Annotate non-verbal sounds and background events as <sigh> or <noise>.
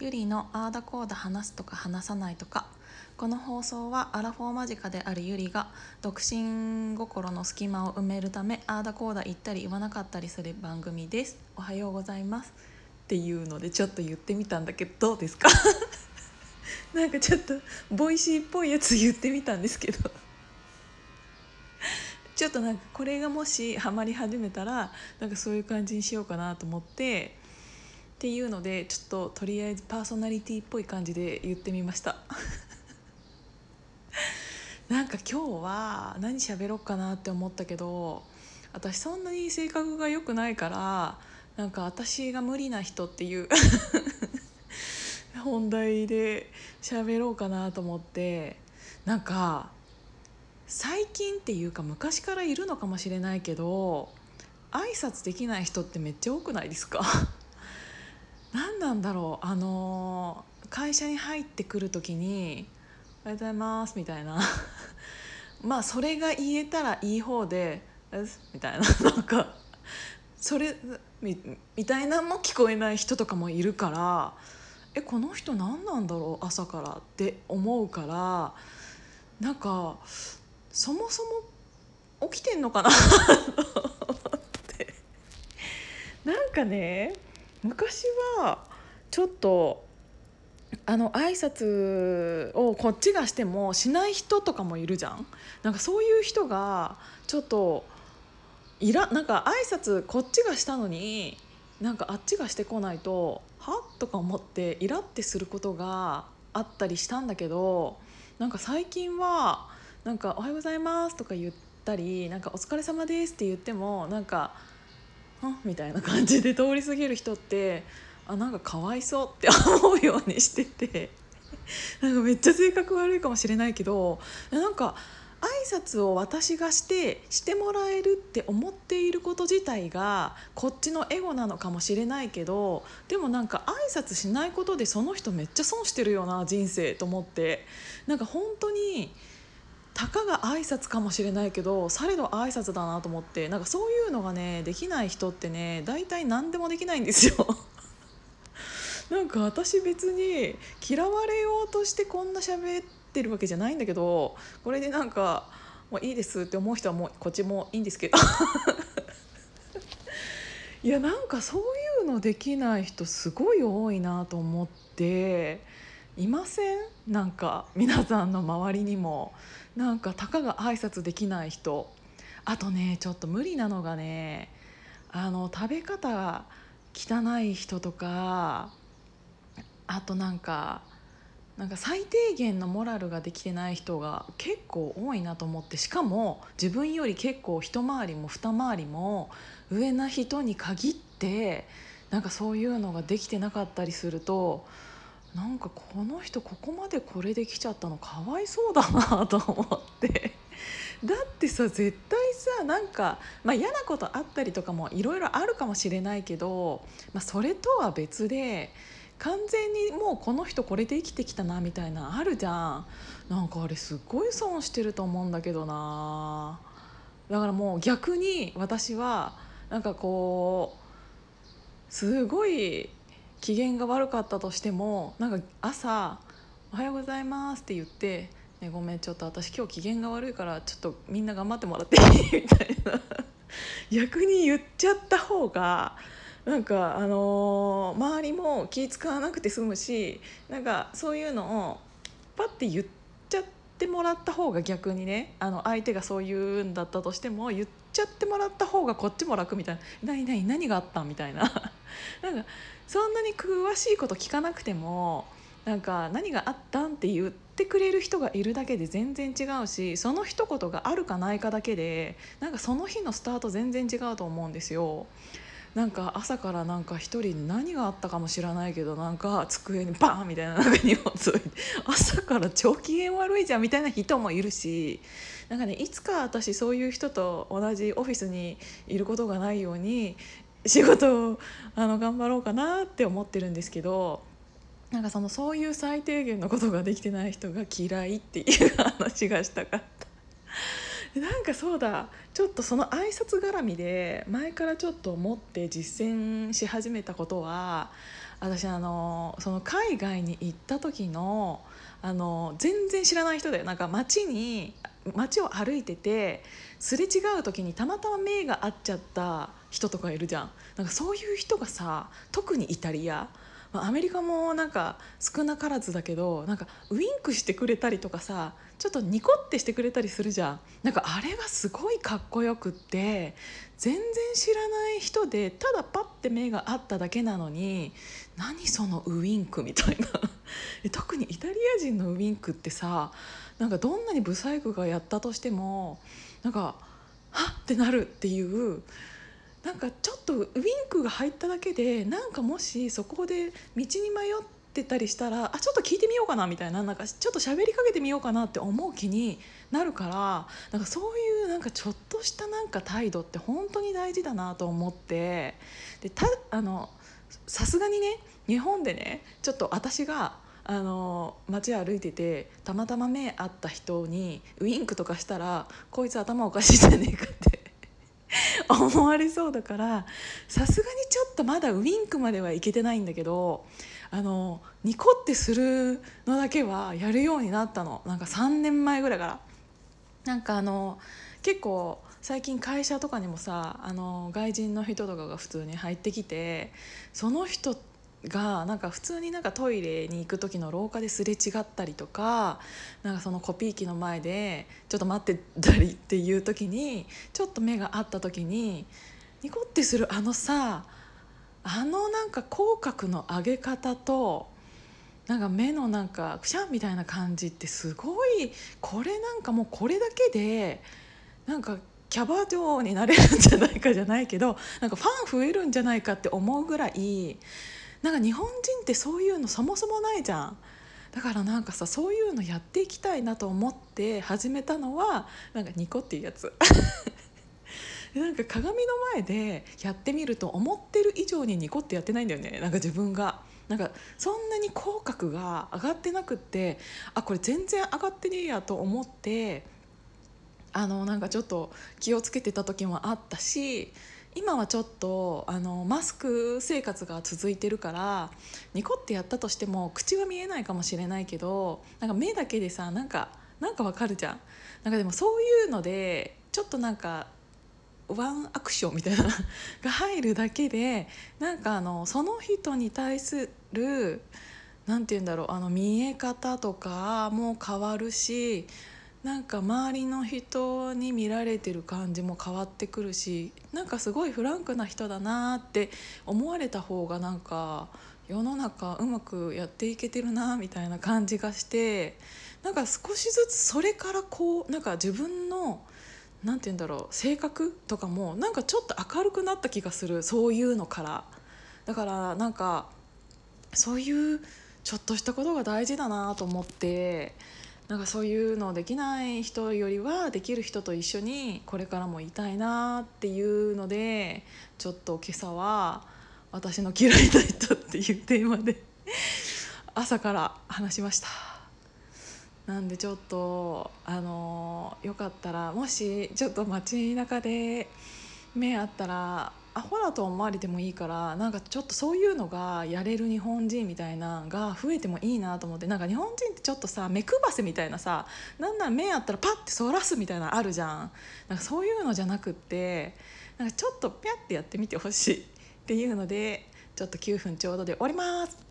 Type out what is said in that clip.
ゆりのあーだこーだ話すとか話さないとか。この放送はアラフォー間近であるゆりが独身心の隙間を埋めるためあーだこーだ言ったり言わなかったりする番組です。おはようございます。っていうのでちょっと言ってみたんだけどどうですか？<laughs> なんかちょっと Voicyっぽいやつ言ってみたんですけど。<laughs> ちょっとなんかこれがもしハマり始めたらなんかそういう感じにしようかなと思ってっていうのでちょっととりあえずパーソナリティっぽい感じで言ってみました。<laughs> なんか今日は何喋ろうかなって思ったけど私そんなに性格が良くないからなんか私が無理な人っていう本題で喋ろうかなと思ってなんか最近っていうか昔からいるのかもしれないけど挨拶できない人ってめっちゃ多くないですか？なんだろうあの会社に入ってくる時に「おはようございます」みたいな。<laughs> まあそれが言えたらいい方で「みたいな。<laughs> なんかそれみみたいなのも聞こえない人とかもいるからえこの人何なんだろう朝からって思うからなんかそもそも起きてんのかな <laughs> って。なんかね昔はちょっとあの挨拶をこっちがしてもしない人とかもいるじゃんなんかそういう人がちょっといらなんか挨拶こっちがしたのになんかあっちがしてこないとは？とか思ってイラってすることがあったりしたんだけどなんか最近はなんか「おはようございます」とか言ったり「なんかお疲れ様です」って言ってもなんか「ん?」みたいな感じで通り過ぎる人ってあなんかかわいそうって <laughs> 思うようにしてて。なんかめっちゃ性格悪いかもしれないけどなんか挨拶を私がしてしてもらえるって思っていること自体がこっちのエゴなのかもしれないけどでもなんか挨拶しないことでその人めっちゃ損してるよな人生と思って。なんか本当にたかが挨拶かもしれないけどされど挨拶だなと思って。なんかそういうのがねできない人ってね大体何でもできないんですよ。なんか私別に嫌われようとしてこんな喋ってるわけじゃないんだけどこれでなんかもういいですって思う人はもうこっちもいいんですけど。<laughs> いやなんかそういうのできない人すごい多いなと思っていません？なんか皆さんの周りにも。なんかたかが挨拶できない人。あとねちょっと無理なのがねあの食べ方汚い人とかあとなんかなんか最低限のモラルができてない人が結構多いなと思ってしかも自分より結構一回りも二回りも上な人に限ってなんかそういうのができてなかったりするとなんかこの人ここまでこれできちゃったのかわいそうだなと思ってだってさ絶対さなんか、まあ、嫌なことあったりとかもいろいろあるかもしれないけど、まあ、それとは別で。完全にもうこの人これで生きてきたなみたいなあるじゃん。なんかあれすっごい損してると思うんだけどな。だからもう逆に私はなんかこうすごい機嫌が悪かったとしてもなんか朝「おはようございます」って言って「ね、ごめんちょっと私今日機嫌が悪いからちょっとみんな頑張ってもらっていい?」みたいな。逆に言っちゃった方がなんかあのー、周りも気使わなくて済むしなんかそういうのをパッて言っちゃってもらった方が逆にねあの相手がそういうんだったとしても言っちゃってもらった方がこっちも楽みたいな「何何何があった?」みたいな <laughs> なんかそんなに詳しいこと聞かなくてもなんか何があったんって言ってくれる人がいるだけで全然違うしその一言があるかないかだけでなんかその日のスタート全然違うと思うんですよ。なんか朝からなんか一人何があったかもしれないけどなんか机にバーンみたいななんか荷物置いて朝から超機嫌悪いじゃんみたいな人もいるしなんかねいつか私そういう人と同じオフィスにいることがないように仕事をあの頑張ろうかなって思ってるんですけどなんかそのそういう最低限のことができてない人が嫌いっていう話がしたかった。なんかそうだ。ちょっとその挨拶絡みで前からちょっと思って実践し始めたことは私あのその海外に行った時のあの全然知らない人だよ。なんか街に街を歩いててすれ違う時にたまたま目が合っちゃった人とかいるじゃん。なんかそういう人がさ特にイタリア。まあ、アメリカもなんか少なからずだけどなんかウインクしてくれたりとかさちょっとニコってしてくれたりするじゃん。なんかあれがすごいかっこよくって全然知らない人でただパッて目が合っただけなのに何そのウインクみたいな。<laughs> 特にイタリア人のウインクってさなんかどんなにブサイクがやったとしてもなんかはっってなるっていうなんかちょっとウインクが入っただけでなんかもしそこで道に迷ってたりしたらあちょっと聞いてみようかなみたいななんかちょっと喋りかけてみようかなって思う気になるからなんかそういうなんかちょっとしたなんか態度って本当に大事だなと思ってでたあのさすがにね日本でねちょっと私があの街歩いててたまたま目合った人にウインクとかしたらこいつ頭おかしいじゃねえかって <laughs> 思われそうだからさすがにちょっとまだウインクまではいけてないんだけどあのニコってするのだけはやるようになったの。なんか3年前ぐらいから。なんかあの結構最近会社とかにもさあの外人の人とかが普通に入ってきてその人がなんか普通になんかトイレに行く時の廊下ですれ違ったりとかなんかそのコピー機の前でちょっと待ってたり <laughs> っていう時にちょっと目が合った時にニコってするあのさあのなんか口角の上げ方となんか目のなんかくしゃんみたいな感じってすごいこれなんかもうこれだけでなんかキャバ嬢になれるんじゃないかじゃないけどなんかファン増えるんじゃないかって思うぐらいなんか日本人ってそういうのそもそもないじゃん。だからなんかさそういうのやっていきたいなと思って始めたのはなんかニコっていうやつ。<laughs> なんか鏡の前でやってみると思ってる以上にニコってやってないんだよね。なんか自分が。なんかそんなに口角が上がってなくってあこれ全然上がってねえやと思ってあのなんかちょっと気をつけてた時もあったし今はちょっとあのマスク生活が続いてるからニコってやったとしても口は見えないかもしれないけどなんか目だけでさなんかなんかわかるじゃん。なんかでもそういうのでちょっとなんかワンアクションみたいなが入るだけでなんかあのその人に対する何て言うんだろうあの見え方とかも変わるしなんか周りの人に見られてる感じも変わってくるしなんかすごいフランクな人だなって思われた方がなんか世の中うまくやっていけてるなみたいな感じがしてなんか少しずつそれからこうなんか自分の何て言うんだろう性格とかもなんかちょっと明るくなった気がするそういうのから。だからなんかそういうちょっとしたことが大事だなと思ってなんかそういうのできない人よりはできる人と一緒にこれからもいたいなっていうのでちょっと今朝は「私の嫌いな人」っていうテーマで <laughs> 朝から話しました。なんでちょっとあのよかったらもしちょっと街中で目あったらアホだと思われてもいいからなんかちょっとそういうのがやれる日本人みたいなが増えてもいいなと思ってなんか日本人ってちょっとさ目配せみたいなさなんなら目あったらパッてそらすみたいなあるじゃん。なんかそういうのじゃなくってなんかちょっとピャッてやってみてほしいっていうのでちょっと9分ちょうどで終わります。